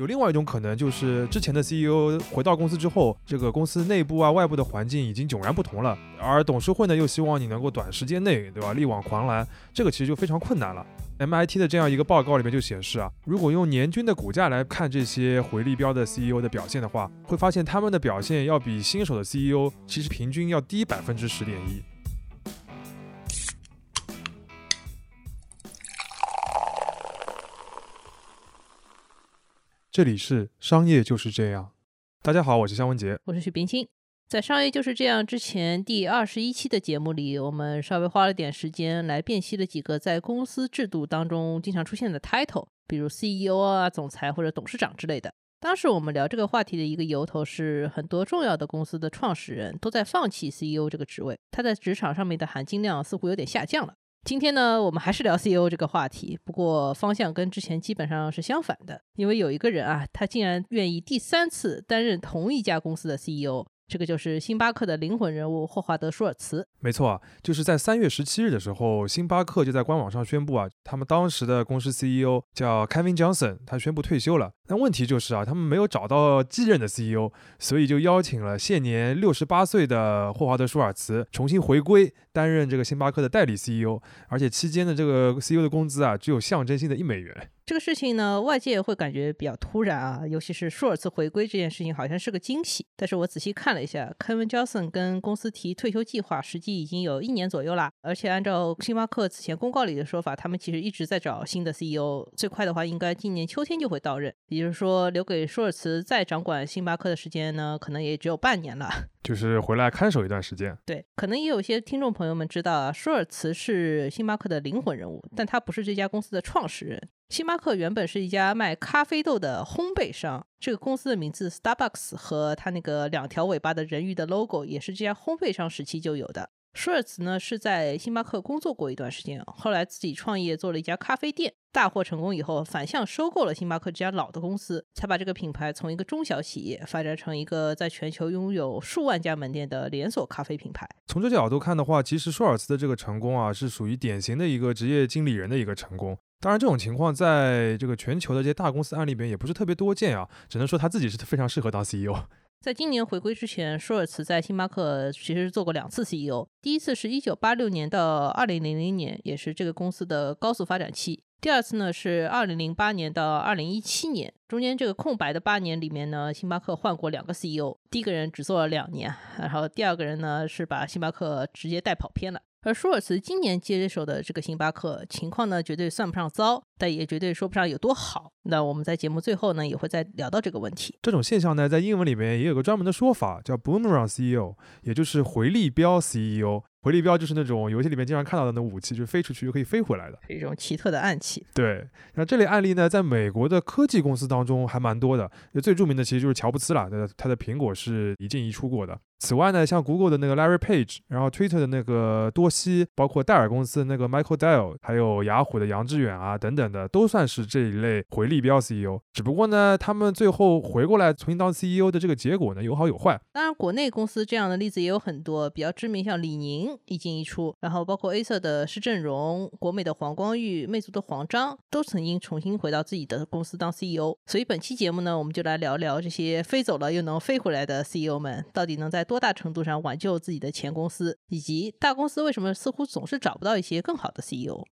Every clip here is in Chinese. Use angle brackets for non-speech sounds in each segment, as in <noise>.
有另外一种可能，就是之前的 CEO 回到公司之后，这个公司内部啊、外部的环境已经迥然不同了，而董事会呢又希望你能够短时间内，对吧，力挽狂澜，这个其实就非常困难了。MIT 的这样一个报告里面就显示啊，如果用年均的股价来看这些回力标的 CEO 的表现的话，会发现他们的表现要比新手的 CEO 其实平均要低百分之十点一。这里是商业就是这样。大家好，我是向文杰，我是许冰清。在商业就是这样之前第二十一期的节目里，我们稍微花了点时间来辨析了几个在公司制度当中经常出现的 title，比如 CEO 啊、总裁或者董事长之类的。当时我们聊这个话题的一个由头是，很多重要的公司的创始人都在放弃 CEO 这个职位，他在职场上面的含金量似乎有点下降了。今天呢，我们还是聊 CEO 这个话题，不过方向跟之前基本上是相反的，因为有一个人啊，他竟然愿意第三次担任同一家公司的 CEO。这个就是星巴克的灵魂人物霍华德·舒尔茨。没错啊，就是在三月十七日的时候，星巴克就在官网上宣布啊，他们当时的公司 CEO 叫 Kevin Johnson，他宣布退休了。但问题就是啊，他们没有找到继任的 CEO，所以就邀请了现年六十八岁的霍华德·舒尔茨重新回归，担任这个星巴克的代理 CEO。而且期间的这个 CEO 的工资啊，只有象征性的一美元。这个事情呢，外界会感觉比较突然啊，尤其是舒尔茨回归这件事情，好像是个惊喜。但是我仔细看了一下，Kevin Johnson 跟公司提退休计划，实际已经有一年左右啦。而且按照星巴克此前公告里的说法，他们其实一直在找新的 CEO，最快的话应该今年秋天就会到任。就是说，留给舒尔茨再掌管星巴克的时间呢，可能也只有半年了。<laughs> 就是回来看守一段时间。对，可能也有些听众朋友们知道啊，舒尔茨是星巴克的灵魂人物，但他不是这家公司的创始人。星巴克原本是一家卖咖啡豆的烘焙商，这个公司的名字 Starbucks 和它那个两条尾巴的人鱼的 logo 也是这家烘焙商时期就有的。舒尔茨呢是在星巴克工作过一段时间，后来自己创业做了一家咖啡店，大获成功以后反向收购了星巴克这家老的公司，才把这个品牌从一个中小企业发展成一个在全球拥有数万家门店的连锁咖啡品牌。从这角度看的话，其实舒尔茨的这个成功啊，是属于典型的一个职业经理人的一个成功。当然，这种情况在这个全球的这些大公司案例边也不是特别多见啊，只能说他自己是非常适合当 CEO。在今年回归之前，舒尔茨在星巴克其实做过两次 CEO，第一次是一九八六年到二零零零年，也是这个公司的高速发展期；第二次呢是二零零八年到二零一七年，中间这个空白的八年里面呢，星巴克换过两个 CEO，第一个人只做了两年，然后第二个人呢是把星巴克直接带跑偏了。而舒尔茨今年接手的这个星巴克情况呢，绝对算不上糟，但也绝对说不上有多好。那我们在节目最后呢，也会再聊到这个问题。这种现象呢，在英文里面也有个专门的说法，叫 boomerang CEO，也就是回力标 CEO。回力标就是那种游戏里面经常看到的那武器，就是飞出去就可以飞回来的，是一种奇特的暗器。对，那这类案例呢，在美国的科技公司当中还蛮多的。最著名的其实就是乔布斯了，他的苹果是一进一出过的。此外呢，像 Google 的那个 Larry Page，然后 Twitter 的那个多西，包括戴尔公司的那个 Michael Dell，还有雅虎的杨致远啊等等的，都算是这一类回力标 CEO。只不过呢，他们最后回过来重新当 CEO 的这个结果呢，有好有坏。当然，国内公司这样的例子也有很多，比较知名，像李宁一进一出，然后包括 A 色的施正荣、国美的黄光裕、魅族的黄章，都曾经重新回到自己的公司当 CEO。所以本期节目呢，我们就来聊聊这些飞走了又能飞回来的 CEO 们，到底能在多大程度上挽救自己的前公司，以及大公司为什么似乎总是找不到一些更好的 CEO。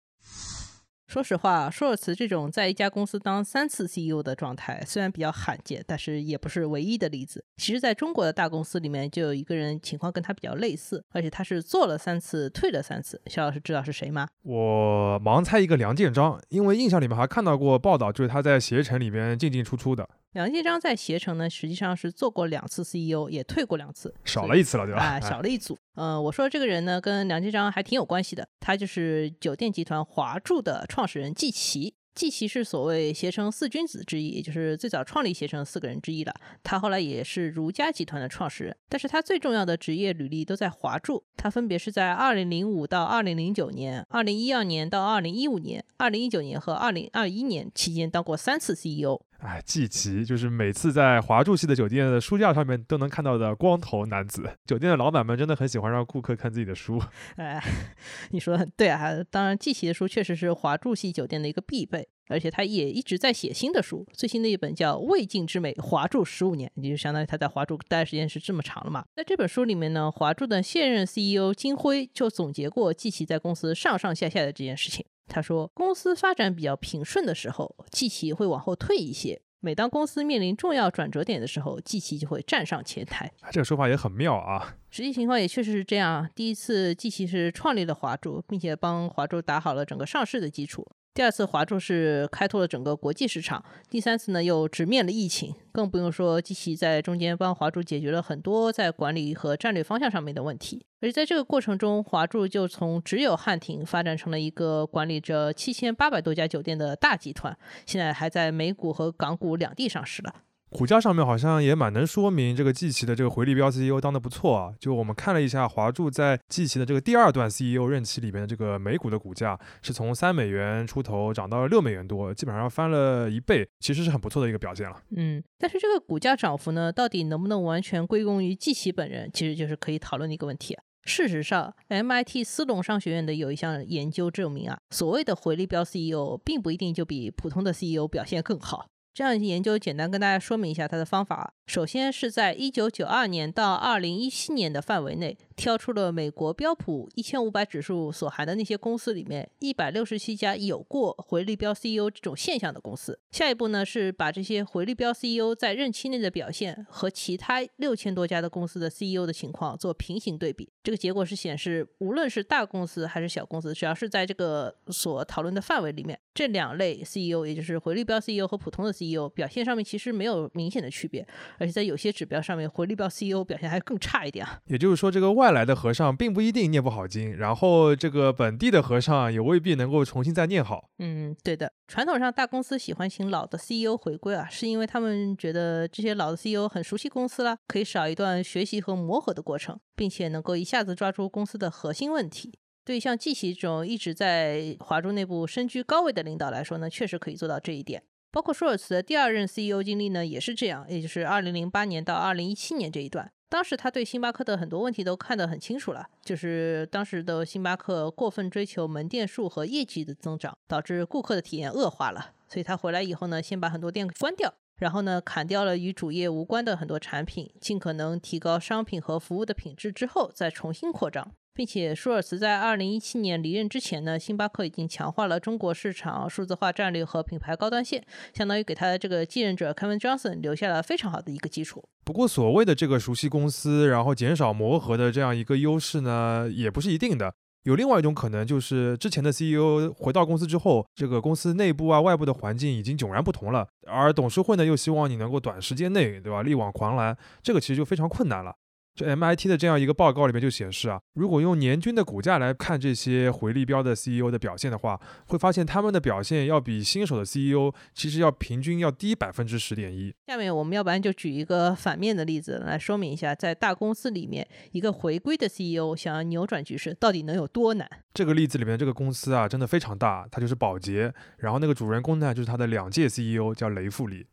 说实话，舒尔茨这种在一家公司当三次 CEO 的状态，虽然比较罕见，但是也不是唯一的例子。其实，在中国的大公司里面，就有一个人情况跟他比较类似，而且他是做了三次，退了三次。肖老师知道是谁吗？我盲猜一个梁建章，因为印象里面还看到过报道，就是他在携程里面进进出出的。梁建章在携程呢，实际上是做过两次 CEO，也退过两次，少了一次了，对吧？啊，<laughs> 少了一组。嗯，我说这个人呢，跟梁建章还挺有关系的。他就是酒店集团华住的创始人季琦。季琦是所谓携程四君子之一，也就是最早创立携程四个人之一了。他后来也是如家集团的创始人，但是他最重要的职业履历都在华住。他分别是在二零零五到二零零九年、二零一二年到二零一五年、二零一九年和二零二一年期间当过三次 CEO。哎，季琦就是每次在华住系的酒店的书架上面都能看到的光头男子。酒店的老板们真的很喜欢让顾客看自己的书。<laughs> 哎，<laughs> 你说的很对啊。当然，季琦的书确实是华住系酒店的一个必备，而且他也一直在写新的书。最新的一本叫《未尽之美：华住十五年》，也就相当于他在华住待时间是这么长了嘛。在这本书里面呢，华住的现任 CEO 金辉就总结过季琦在公司上上下下的这件事情。他说，公司发展比较平顺的时候，季琦会往后退一些；每当公司面临重要转折点的时候，季琦就会站上前台。这个说法也很妙啊。<laughs> 实际情况也确实是这样。第一次，季琦是创立了华住，并且帮华住打好了整个上市的基础。第二次华住是开拓了整个国际市场，第三次呢又直面了疫情，更不用说机器在中间帮华住解决了很多在管理和战略方向上面的问题。而在这个过程中，华住就从只有汉庭发展成了一个管理着七千八百多家酒店的大集团，现在还在美股和港股两地上市了。股价上面好像也蛮能说明这个季琦的这个回力标 CEO 当的不错啊。就我们看了一下华住在季琦的这个第二段 CEO 任期里边的这个美股的股价，是从三美元出头涨到了六美元多，基本上翻了一倍，其实是很不错的一个表现了。嗯，但是这个股价涨幅呢，到底能不能完全归功于季琦本人，其实就是可以讨论的一个问题。事实上，MIT 斯隆商学院的有一项研究证明啊，所谓的回力标 CEO 并不一定就比普通的 CEO 表现更好。这样研究简单跟大家说明一下它的方法。首先是在一九九二年到二零一七年的范围内，挑出了美国标普一千五百指数所含的那些公司里面一百六十七家有过回力标 CEO 这种现象的公司。下一步呢是把这些回力标 CEO 在任期内的表现和其他六千多家的公司的 CEO 的情况做平行对比。这个结果是显示，无论是大公司还是小公司，只要是在这个所讨论的范围里面，这两类 CEO，也就是回力标 CEO 和普通的 CEO 表现上面其实没有明显的区别。而且在有些指标上面，回力标 CEO 表现还更差一点啊。也就是说，这个外来的和尚并不一定念不好经，然后这个本地的和尚也未必能够重新再念好。嗯，对的。传统上，大公司喜欢请老的 CEO 回归啊，是因为他们觉得这些老的 CEO 很熟悉公司了，可以少一段学习和磨合的过程，并且能够一下子抓住公司的核心问题。对像季琦这种一直在华中内部身居高位的领导来说呢，确实可以做到这一点。包括舒尔茨的第二任 CEO 经历呢，也是这样，也就是2008年到2017年这一段。当时他对星巴克的很多问题都看得很清楚了，就是当时的星巴克过分追求门店数和业绩的增长，导致顾客的体验恶化了。所以他回来以后呢，先把很多店关掉，然后呢，砍掉了与主业无关的很多产品，尽可能提高商品和服务的品质之后，再重新扩张。并且舒尔茨在二零一七年离任之前呢，星巴克已经强化了中国市场数字化战略和品牌高端线，相当于给他的这个继任者 Kevin Johnson 留下了非常好的一个基础。不过，所谓的这个熟悉公司，然后减少磨合的这样一个优势呢，也不是一定的。有另外一种可能，就是之前的 CEO 回到公司之后，这个公司内部啊、外部的环境已经迥然不同了，而董事会呢又希望你能够短时间内，对吧，力挽狂澜，这个其实就非常困难了。这 MIT 的这样一个报告里面就显示啊，如果用年均的股价来看这些回力标的 CEO 的表现的话，会发现他们的表现要比新手的 CEO 其实要平均要低百分之十点一。下面我们要不然就举一个反面的例子来说明一下，在大公司里面，一个回归的 CEO 想要扭转局势，到底能有多难？这个例子里面这个公司啊，真的非常大，它就是宝洁，然后那个主人公呢，就是他的两届 CEO 叫雷富里。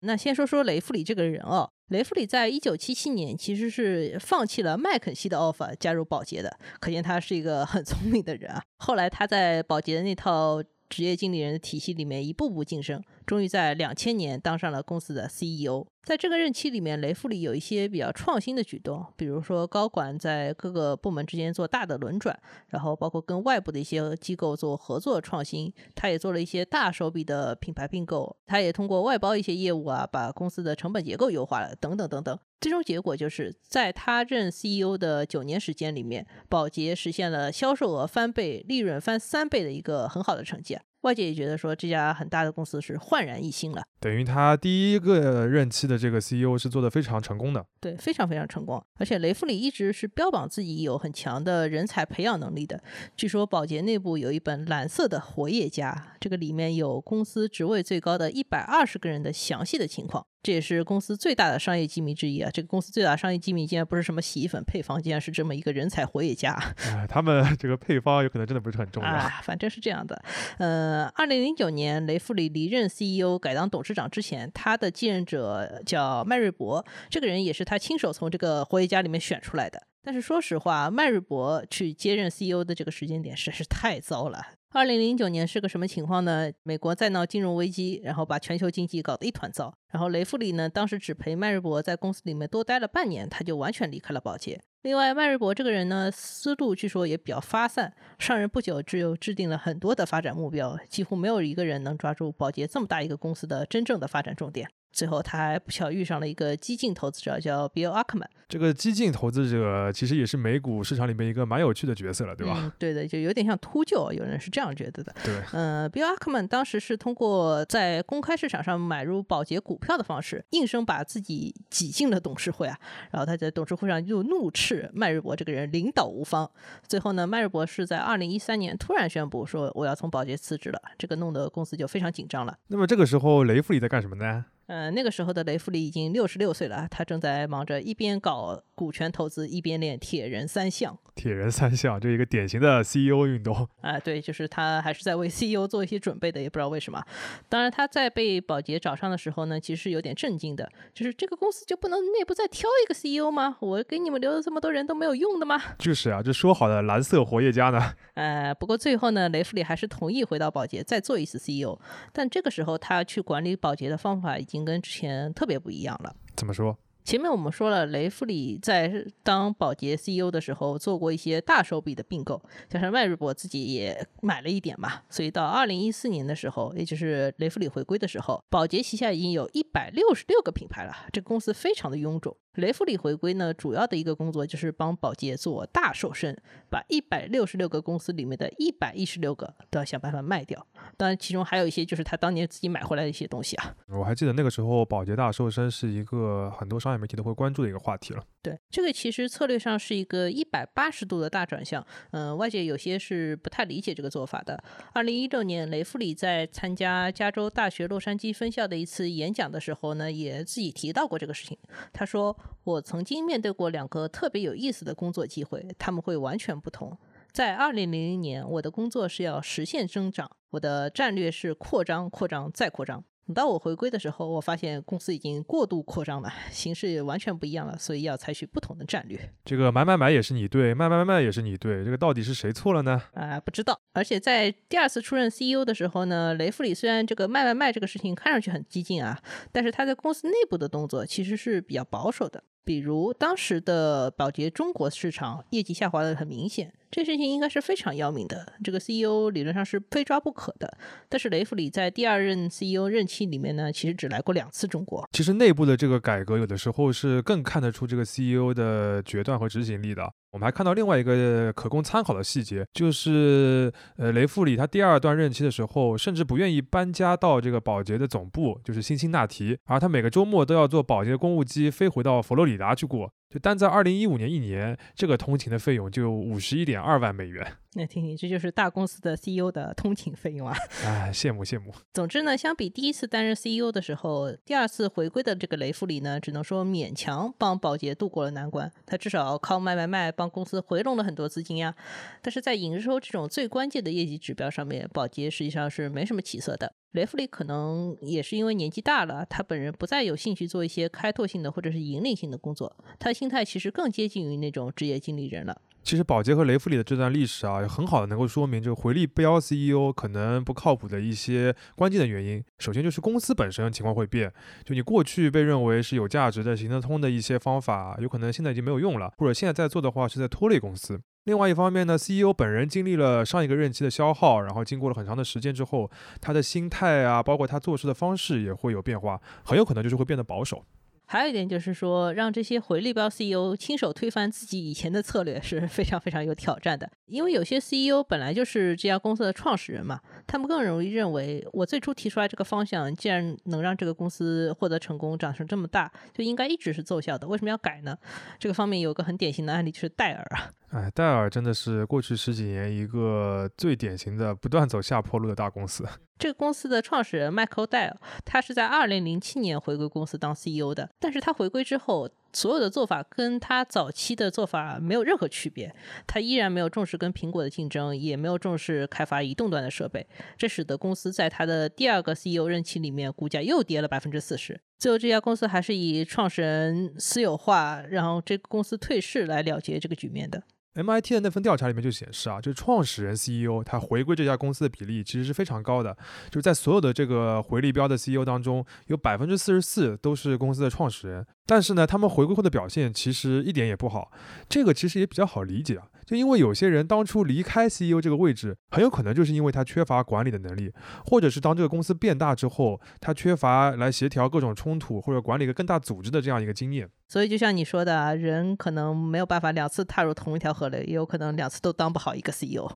那先说说雷富里这个人哦，雷弗里在一九七七年其实是放弃了麦肯锡的 offer 加入宝洁的，可见他是一个很聪明的人啊。后来他在宝洁的那套职业经理人的体系里面一步步晋升。终于在两千年当上了公司的 CEO。在这个任期里面，雷富里有一些比较创新的举动，比如说高管在各个部门之间做大的轮转，然后包括跟外部的一些机构做合作创新。他也做了一些大手笔的品牌并购，他也通过外包一些业务啊，把公司的成本结构优化了，等等等等。最终结果就是在他任 CEO 的九年时间里面，宝洁实现了销售额翻倍、利润翻三倍的一个很好的成绩。外界也觉得说这家很大的公司是焕然一新了，等于他第一个任期的这个 CEO 是做的非常成功的，对，非常非常成功。而且雷富里一直是标榜自己有很强的人才培养能力的。据说宝洁内部有一本蓝色的活页夹，这个里面有公司职位最高的一百二十个人的详细的情况。这也是公司最大的商业机密之一啊！这个公司最大的商业机密竟然不是什么洗衣粉配方，竟然是这么一个人才活跃家。哎，他们 <laughs> 这个配方有可能真的不是很重要。啊，反正是这样的。呃，二零零九年雷富里离任 CEO 改当董事长之前，他的继任者叫麦瑞博，这个人也是他亲手从这个活跃家里面选出来的。但是说实话，麦瑞博去接任 CEO 的这个时间点实在是太糟了。二零零九年是个什么情况呢？美国在闹金融危机，然后把全球经济搞得一团糟。然后雷富里呢，当时只陪迈瑞博在公司里面多待了半年，他就完全离开了宝洁。另外，迈瑞博这个人呢，思路据说也比较发散，上任不久只有制定了很多的发展目标，几乎没有一个人能抓住宝洁这么大一个公司的真正的发展重点。最后，他还不巧遇上了一个激进投资者，叫 Bill Ackman。这个激进投资者其实也是美股市场里面一个蛮有趣的角色了，对吧？嗯，对的，就有点像秃鹫，有人是这样觉得的。对，嗯，Bill Ackman 当时是通过在公开市场上买入宝洁股票的方式，硬生把自己挤进了董事会啊。然后他在董事会上就怒斥迈瑞博这个人领导无方。最后呢，迈瑞博是在二零一三年突然宣布说我要从宝洁辞职了，这个弄得公司就非常紧张了。那么这个时候雷富里在干什么呢？嗯，那个时候的雷富里已经六十六岁了，他正在忙着一边搞股权投资，一边练铁人三项。铁人三项，这一个典型的 CEO 运动啊，对，就是他还是在为 CEO 做一些准备的，也不知道为什么。当然，他在被保洁找上的时候呢，其实是有点震惊的，就是这个公司就不能内部再挑一个 CEO 吗？我给你们留了这么多人都没有用的吗？<laughs> 就是啊，这说好的蓝色活跃家呢？呃，不过最后呢，雷弗里还是同意回到保洁再做一次 CEO，但这个时候他去管理保洁的方法已经跟之前特别不一样了。怎么说？前面我们说了，雷富里在当宝洁 CEO 的时候做过一些大手笔的并购，加上迈锐博自己也买了一点嘛，所以到二零一四年的时候，也就是雷富里回归的时候，宝洁旗下已经有一百六十六个品牌了，这个公司非常的臃肿。雷富里回归呢，主要的一个工作就是帮宝洁做大瘦身，把一百六十六个公司里面的一百一十六个都要想办法卖掉。当然，其中还有一些就是他当年自己买回来的一些东西啊。我还记得那个时候，宝洁大瘦身是一个很多商业媒体都会关注的一个话题了。对，这个其实策略上是一个一百八十度的大转向。嗯，外界有些是不太理解这个做法的。二零一六年，雷富里在参加加州大学洛杉矶分校的一次演讲的时候呢，也自己提到过这个事情。他说。我曾经面对过两个特别有意思的工作机会，他们会完全不同。在二零零零年，我的工作是要实现增长，我的战略是扩张、扩张再扩张。等到我回归的时候，我发现公司已经过度扩张了，形势也完全不一样了，所以要采取不同的战略。这个买买买也是你对，卖卖卖卖也是你对，这个到底是谁错了呢？啊，不知道。而且在第二次出任 CEO 的时候呢，雷富里虽然这个卖卖卖这个事情看上去很激进啊，但是他在公司内部的动作其实是比较保守的。比如当时的宝洁中国市场业绩下滑的很明显，这事情应该是非常要命的。这个 CEO 理论上是非抓不可的。但是雷弗里在第二任 CEO 任期里面呢，其实只来过两次中国。其实内部的这个改革，有的时候是更看得出这个 CEO 的决断和执行力的。我们还看到另外一个可供参考的细节，就是呃，雷富里他第二段任期的时候，甚至不愿意搬家到这个保洁的总部，就是辛辛那提，而他每个周末都要坐保洁的公务机飞回到佛罗里达去过。就单在二零一五年一年，这个通勤的费用就五十一点二万美元。那听听，这就是大公司的 CEO 的通勤费用啊！<laughs> 哎，羡慕羡慕。总之呢，相比第一次担任 CEO 的时候，第二次回归的这个雷富里呢，只能说勉强帮宝洁度过了难关。他至少靠卖卖卖帮公司回笼了很多资金呀。但是在营收这种最关键的业绩指标上面，宝洁实际上是没什么起色的。雷弗利可能也是因为年纪大了，他本人不再有兴趣做一些开拓性的或者是引领性的工作，他的心态其实更接近于那种职业经理人了。其实宝洁和雷弗里的这段历史啊，很好的能够说明这个回力标 CEO 可能不靠谱的一些关键的原因。首先就是公司本身情况会变，就你过去被认为是有价值的、行得通的一些方法，有可能现在已经没有用了，或者现在在做的话是在拖累公司。另外一方面呢，CEO 本人经历了上一个任期的消耗，然后经过了很长的时间之后，他的心态啊，包括他做事的方式也会有变化，很有可能就是会变得保守。还有一点就是说，让这些回力标 CEO 亲手推翻自己以前的策略是非常非常有挑战的，因为有些 CEO 本来就是这家公司的创始人嘛，他们更容易认为，我最初提出来这个方向，既然能让这个公司获得成功，长成这么大，就应该一直是奏效的，为什么要改呢？这个方面有个很典型的案例，就是戴尔啊。<laughs> 哎，戴尔真的是过去十几年一个最典型的不断走下坡路的大公司。这个公司的创始人迈克尔·戴尔，他是在二零零七年回归公司当 CEO 的。但是他回归之后，所有的做法跟他早期的做法没有任何区别。他依然没有重视跟苹果的竞争，也没有重视开发移动端的设备。这使得公司在他的第二个 CEO 任期里面，股价又跌了百分之四十。最后，这家公司还是以创始人私有化，然后这个公司退市来了结这个局面的。MIT 的那份调查里面就显示啊，就是创始人 CEO 他回归这家公司的比例其实是非常高的，就是在所有的这个回力标的 CEO 当中，有百分之四十四都是公司的创始人。但是呢，他们回归后的表现其实一点也不好，这个其实也比较好理解啊。就因为有些人当初离开 CEO 这个位置，很有可能就是因为他缺乏管理的能力，或者是当这个公司变大之后，他缺乏来协调各种冲突或者管理一个更大组织的这样一个经验。所以就像你说的，人可能没有办法两次踏入同一条河流，也有可能两次都当不好一个 CEO。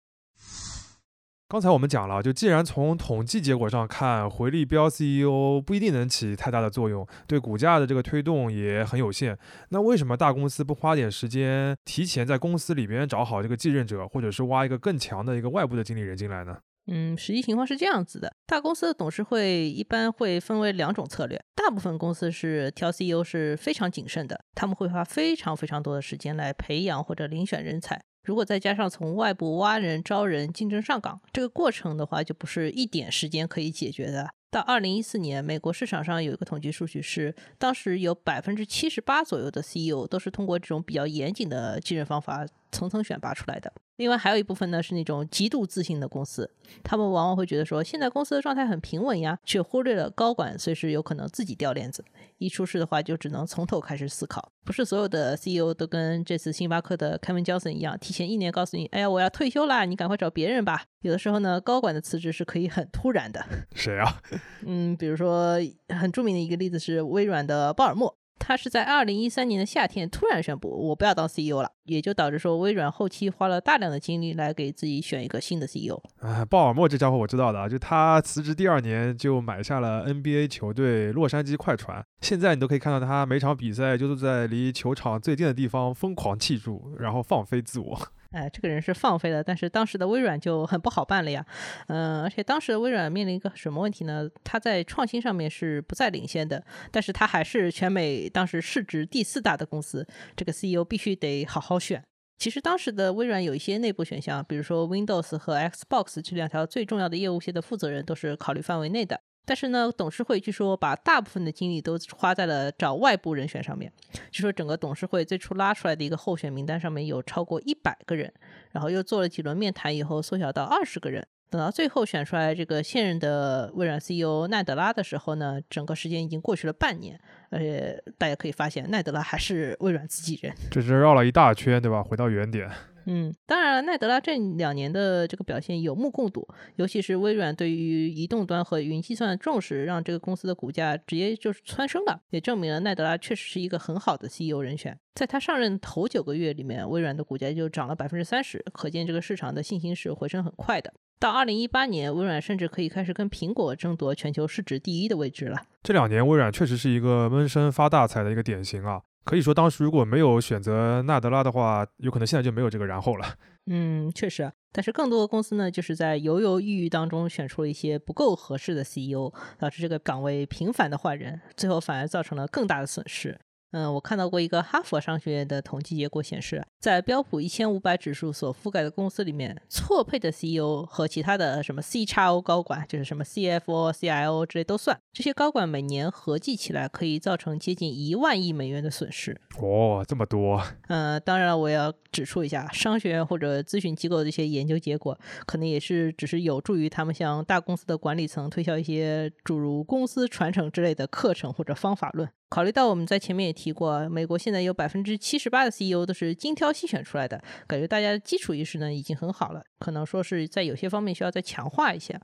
刚才我们讲了，就既然从统计结果上看，回力标 CEO 不一定能起太大的作用，对股价的这个推动也很有限。那为什么大公司不花点时间，提前在公司里边找好这个继任者，或者是挖一个更强的一个外部的经理人进来呢？嗯，实际情况是这样子的，大公司的董事会一般会分为两种策略，大部分公司是挑 CEO 是非常谨慎的，他们会花非常非常多的时间来培养或者遴选人才。如果再加上从外部挖人、招人、竞争上岗这个过程的话，就不是一点时间可以解决的。到二零一四年，美国市场上有一个统计数据是，当时有百分之七十八左右的 CEO 都是通过这种比较严谨的继任方法层层选拔出来的。另外还有一部分呢是那种极度自信的公司，他们往往会觉得说现在公司的状态很平稳呀，却忽略了高管随时有可能自己掉链子，一出事的话就只能从头开始思考。不是所有的 CEO 都跟这次星巴克的凯文·乔森一样，提前一年告诉你，哎呀我要退休啦，你赶快找别人吧。有的时候呢，高管的辞职是可以很突然的。<laughs> 谁啊？<laughs> 嗯，比如说很著名的一个例子是微软的鲍尔默。他是在二零一三年的夏天突然宣布，我不要当 CEO 了，也就导致说微软后期花了大量的精力来给自己选一个新的 CEO。哎，鲍尔默这家伙我知道的啊，就他辞职第二年就买下了 NBA 球队洛杉矶快船，现在你都可以看到他每场比赛就是在离球场最近的地方疯狂庆祝，然后放飞自我。哎，这个人是放飞了，但是当时的微软就很不好办了呀。嗯，而且当时的微软面临一个什么问题呢？它在创新上面是不再领先的，但是它还是全美当时市值第四大的公司，这个 CEO 必须得好好选。其实当时的微软有一些内部选项，比如说 Windows 和 Xbox 这两条最重要的业务线的负责人都是考虑范围内的。但是呢，董事会据说把大部分的精力都花在了找外部人选上面。据说整个董事会最初拉出来的一个候选名单上面有超过一百个人，然后又做了几轮面谈以后缩小到二十个人。等到最后选出来这个现任的微软 CEO 奈德拉的时候呢，整个时间已经过去了半年。而且大家可以发现，奈德拉还是微软自己人。这是绕了一大圈，对吧？回到原点。嗯，当然了，奈德拉这两年的这个表现有目共睹，尤其是微软对于移动端和云计算的重视，让这个公司的股价直接就是蹿升了，也证明了奈德拉确实是一个很好的 CEO 人选。在他上任头九个月里面，微软的股价就涨了百分之三十，可见这个市场的信心是回升很快的。到二零一八年，微软甚至可以开始跟苹果争夺全球市值第一的位置了。这两年，微软确实是一个闷声发大财的一个典型啊。可以说，当时如果没有选择纳德拉的话，有可能现在就没有这个然后了。<laughs> 嗯，确实。但是更多的公司呢，就是在犹犹豫豫当中选出了一些不够合适的 CEO，导致这个岗位频繁的换人，最后反而造成了更大的损失。嗯，我看到过一个哈佛商学院的统计结果显示，在标普一千五百指数所覆盖的公司里面，错配的 CEO 和其他的什么 C 叉 O 高管，就是什么 CFO、CIO 之类都算，这些高管每年合计起来可以造成接近一万亿美元的损失。哦，这么多。<laughs> 嗯，当然我要指出一下，商学院或者咨询机构的一些研究结果，可能也是只是有助于他们向大公司的管理层推销一些诸如公司传承之类的课程或者方法论。考虑到我们在前面也提过，美国现在有百分之七十八的 CEO 都是精挑细选出来的，感觉大家的基础意识呢已经很好了，可能说是在有些方面需要再强化一下。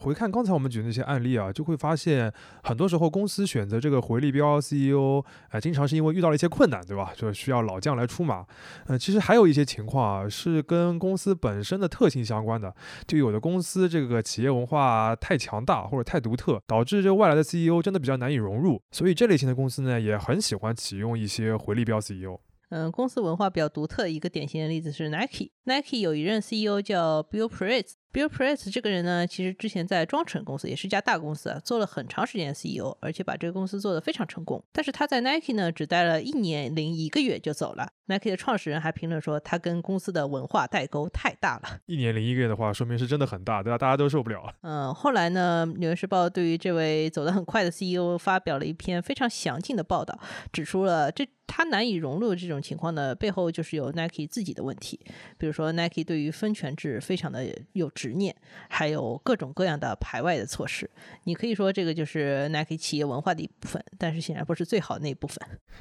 回看刚才我们举的那些案例啊，就会发现，很多时候公司选择这个回力标 CEO，啊，经常是因为遇到了一些困难，对吧？就需要老将来出马。呃，其实还有一些情况啊，是跟公司本身的特性相关的。就有的公司这个企业文化太强大或者太独特，导致这外来的 CEO 真的比较难以融入。所以这类型的公司呢，也很喜欢启用一些回力标 CEO。嗯，公司文化比较独特，一个典型的例子是 Nike。Nike 有一任 CEO 叫 Bill Press。Bill Press 这个人呢，其实之前在庄臣公司也是一家大公司啊，做了很长时间的 CEO，而且把这个公司做得非常成功。但是他在 Nike 呢，只待了一年零一个月就走了。Nike 的创始人还评论说，他跟公司的文化代沟太大了。一年零一个月的话，说明是真的很大，对吧？大家都受不了。嗯，后来呢，《纽约时报》对于这位走得很快的 CEO 发表了一篇非常详尽的报道，指出了这他难以融入这种情况的，背后就是有 Nike 自己的问题。比如说，Nike 对于分权制非常的有执念，还有各种各样的排外的措施。你可以说这个就是 Nike 企业文化的一部分，但是显然不是最好的那一部分。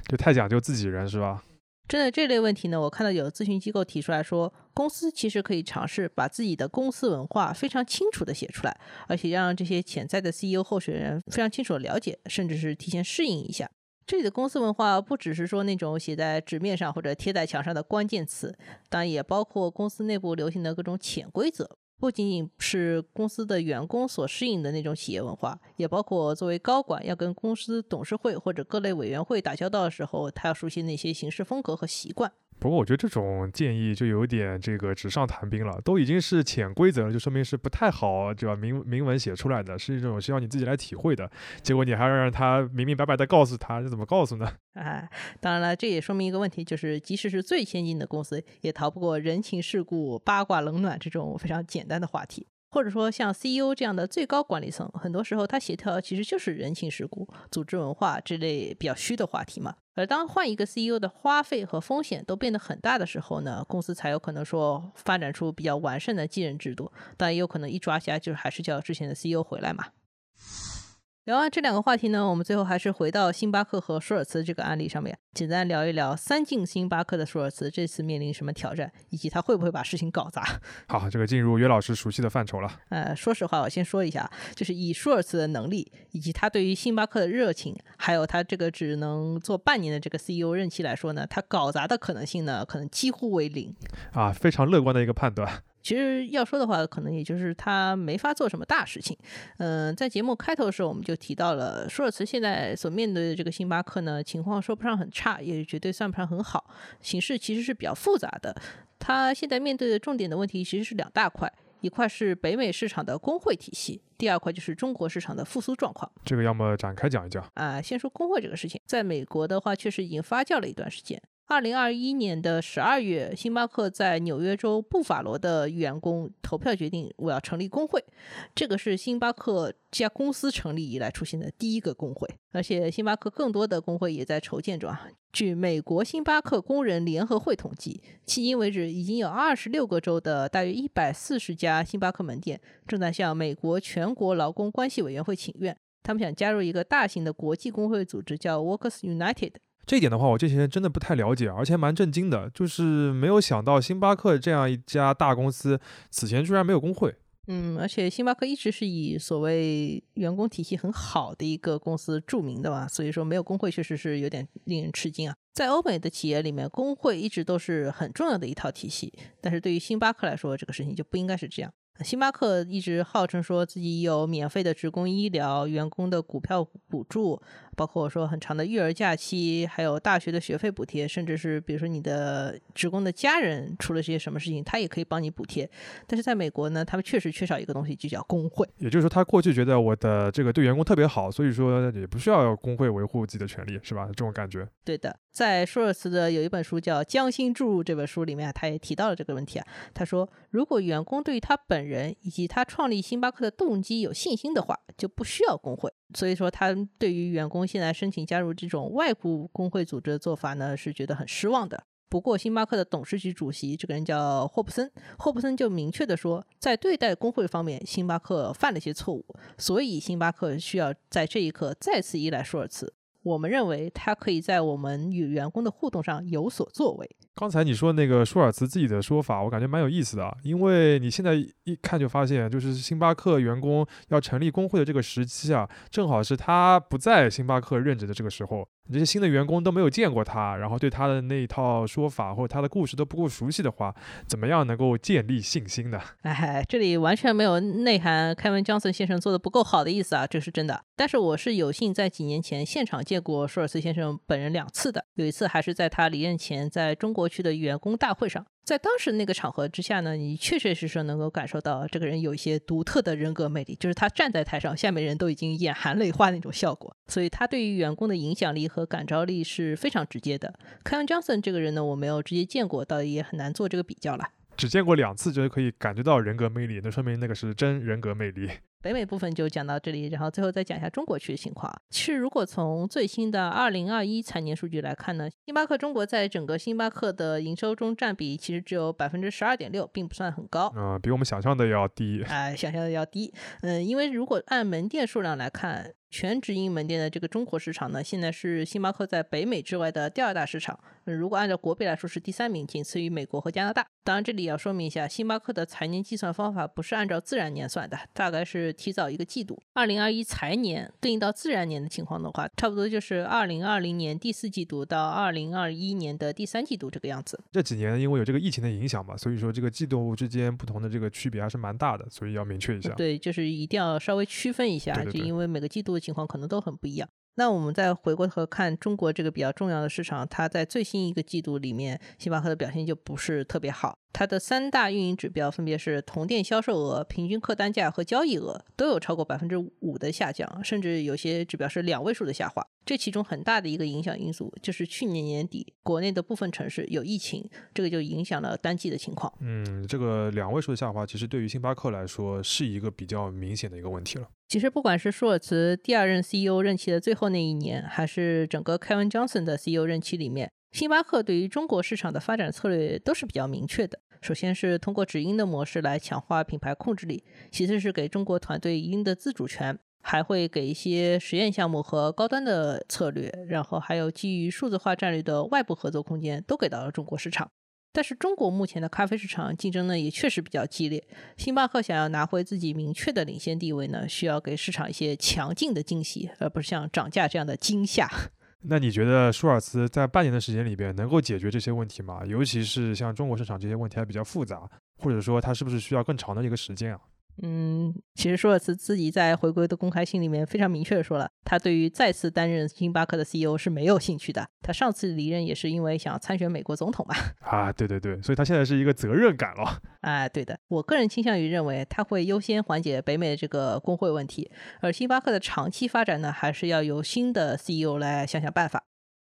就太讲究自己人是吧？针对这类问题呢，我看到有咨询机构提出来说，公司其实可以尝试把自己的公司文化非常清楚的写出来，而且让这些潜在的 CEO 候选人非常清楚的了解，甚至是提前适应一下。这里的公司文化不只是说那种写在纸面上或者贴在墙上的关键词，当然也包括公司内部流行的各种潜规则。不仅仅是公司的员工所适应的那种企业文化，也包括作为高管要跟公司董事会或者各类委员会打交道的时候，他要熟悉那些行事风格和习惯。不过我觉得这种建议就有点这个纸上谈兵了，都已经是潜规则了，就说明是不太好，对吧？明明文写出来的是一种需要你自己来体会的，结果你还要让他明明白白的告诉他，这怎么告诉呢？哎，<laughs> 当然了，这也说明一个问题，就是即使是最先进的公司，也逃不过人情世故、八卦冷暖这种非常简单的话题。或者说，像 CEO 这样的最高管理层，很多时候他协调其实就是人情世故、组织文化这类比较虚的话题嘛。而当换一个 CEO 的花费和风险都变得很大的时候呢，公司才有可能说发展出比较完善的继任制度。但也有可能一抓瞎，就是还是叫之前的 CEO 回来嘛。聊完这两个话题呢，我们最后还是回到星巴克和舒尔茨这个案例上面，简单聊一聊三进星巴克的舒尔茨这次面临什么挑战，以及他会不会把事情搞砸。好，这个进入约老师熟悉的范畴了。呃，说实话，我先说一下，就是以舒尔茨的能力，以及他对于星巴克的热情，还有他这个只能做半年的这个 CEO 任期来说呢，他搞砸的可能性呢，可能几乎为零。啊，非常乐观的一个判断。其实要说的话，可能也就是他没法做什么大事情。嗯，在节目开头的时候，我们就提到了舒尔茨现在所面对的这个星巴克呢，情况说不上很差，也绝对算不上很好，形势其实是比较复杂的。他现在面对的重点的问题其实是两大块，一块是北美市场的工会体系，第二块就是中国市场的复苏状况。这个要么展开讲一讲啊。先说工会这个事情，在美国的话，确实已经发酵了一段时间。二零二一年的十二月，星巴克在纽约州布法罗的员工投票决定，我要成立工会。这个是星巴克这家公司成立以来出现的第一个工会，而且星巴克更多的工会也在筹建中啊。据美国星巴克工人联合会统计，迄今为止已经有二十六个州的大约一百四十家星巴克门店正在向美国全国劳工关系委员会请愿，他们想加入一个大型的国际工会组织，叫 Workers United。这一点的话，我这些人真的不太了解，而且蛮震惊的，就是没有想到星巴克这样一家大公司，此前居然没有工会。嗯，而且星巴克一直是以所谓员工体系很好的一个公司著名的嘛，所以说没有工会确实是有点令人吃惊啊。在欧美的企业里面，工会一直都是很重要的一套体系，但是对于星巴克来说，这个事情就不应该是这样。星巴克一直号称说自己有免费的职工医疗、员工的股票补助，包括说很长的育儿假期，还有大学的学费补贴，甚至是比如说你的职工的家人出了些什么事情，他也可以帮你补贴。但是在美国呢，他们确实缺少一个东西，就叫工会。也就是说，他过去觉得我的这个对员工特别好，所以说也不需要工会维护自己的权利，是吧？这种感觉。对的，在舒尔茨的有一本书叫《将心注入》这本书里面，他也提到了这个问题啊。他说，如果员工对于他本人以及他创立星巴克的动机有信心的话，就不需要工会。所以说，他对于员工现在申请加入这种外部工会组织的做法呢，是觉得很失望的。不过，星巴克的董事局主席这个人叫霍普森，霍普森就明确的说，在对待工会方面，星巴克犯了些错误，所以星巴克需要在这一刻再次依赖舒尔茨。我们认为它可以在我们与员工的互动上有所作为。刚才你说那个舒尔茨自己的说法，我感觉蛮有意思的，因为你现在一看就发现，就是星巴克员工要成立工会的这个时期啊，正好是他不在星巴克任职的这个时候。你这些新的员工都没有见过他，然后对他的那一套说法或者他的故事都不够熟悉的话，怎么样能够建立信心呢？哎，<laughs> <laughs> 这里完全没有内涵凯文·江森先生做的不够好的意思啊，这是真的。但是我是有幸在几年前现场见过舒尔茨先生本人两次的，有一次还是在他离任前在中国区的员工大会上。在当时那个场合之下呢，你确确实实能够感受到这个人有一些独特的人格魅力，就是他站在台上，下面人都已经眼含泪花那种效果。所以他对于员工的影响力和感召力是非常直接的。凯文·江森这个人呢，我没有直接见过，倒也很难做这个比较了。只见过两次，就可以感觉到人格魅力，那说明那个是真人格魅力。北美部分就讲到这里，然后最后再讲一下中国区的情况。其实，如果从最新的二零二一财年数据来看呢，星巴克中国在整个星巴克的营收中占比其实只有百分之十二点六，并不算很高。嗯，比我们想象的要低。哎，想象的要低。嗯，因为如果按门店数量来看。全直营门店的这个中国市场呢，现在是星巴克在北美之外的第二大市场。如果按照国别来说是第三名，仅次于美国和加拿大。当然，这里要说明一下，星巴克的财年计算方法不是按照自然年算的，大概是提早一个季度。二零二一财年对应到自然年的情况的话，差不多就是二零二零年第四季度到二零二一年的第三季度这个样子。这几年因为有这个疫情的影响嘛，所以说这个季度之间不同的这个区别还是蛮大的，所以要明确一下。对，就是一定要稍微区分一下，就因为每个季度的情况可能都很不一样。那我们再回过头看中国这个比较重要的市场，它在最新一个季度里面，星巴克的表现就不是特别好。它的三大运营指标分别是同店销售额、平均客单价和交易额，都有超过百分之五的下降，甚至有些指标是两位数的下滑。这其中很大的一个影响因素就是去年年底国内的部分城市有疫情，这个就影响了单季的情况。嗯，这个两位数的下滑，其实对于星巴克来说是一个比较明显的一个问题了。其实不管是舒尔茨第二任 CEO 任期的最后那一年，还是整个凯文· Johnson 的 CEO 任期里面。星巴克对于中国市场的发展策略都是比较明确的。首先是通过直营的模式来强化品牌控制力，其次是给中国团队一定的自主权，还会给一些实验项目和高端的策略，然后还有基于数字化战略的外部合作空间都给到了中国市场。但是中国目前的咖啡市场竞争呢也确实比较激烈，星巴克想要拿回自己明确的领先地位呢，需要给市场一些强劲的惊喜，而不是像涨价这样的惊吓。那你觉得舒尔茨在半年的时间里边能够解决这些问题吗？尤其是像中国市场这些问题还比较复杂，或者说他是不是需要更长的一个时间啊？嗯，其实舒尔茨自己在回归的公开信里面非常明确的说了，他对于再次担任星巴克的 CEO 是没有兴趣的。他上次离任也是因为想要参选美国总统嘛。<laughs> 啊，对对对，所以他现在是一个责任感了。<laughs> 啊，对的，我个人倾向于认为他会优先缓解北美的这个工会问题，而星巴克的长期发展呢，还是要由新的 CEO 来想想办法。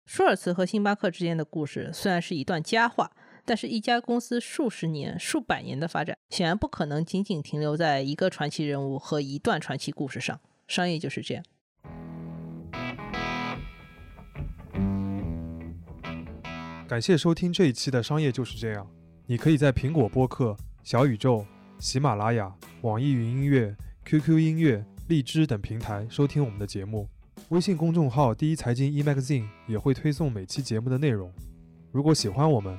舒尔茨和星巴克之间的故事虽然是一段佳话。但是，一家公司数十年、数百年的发展，显然不可能仅仅停留在一个传奇人物和一段传奇故事上。商业就是这样。感谢收听这一期的《商业就是这样》。你可以在苹果播客、小宇宙、喜马拉雅、网易云音乐、QQ 音乐、荔枝等平台收听我们的节目。微信公众号“第一财经 e-magazine” 也会推送每期节目的内容。如果喜欢我们，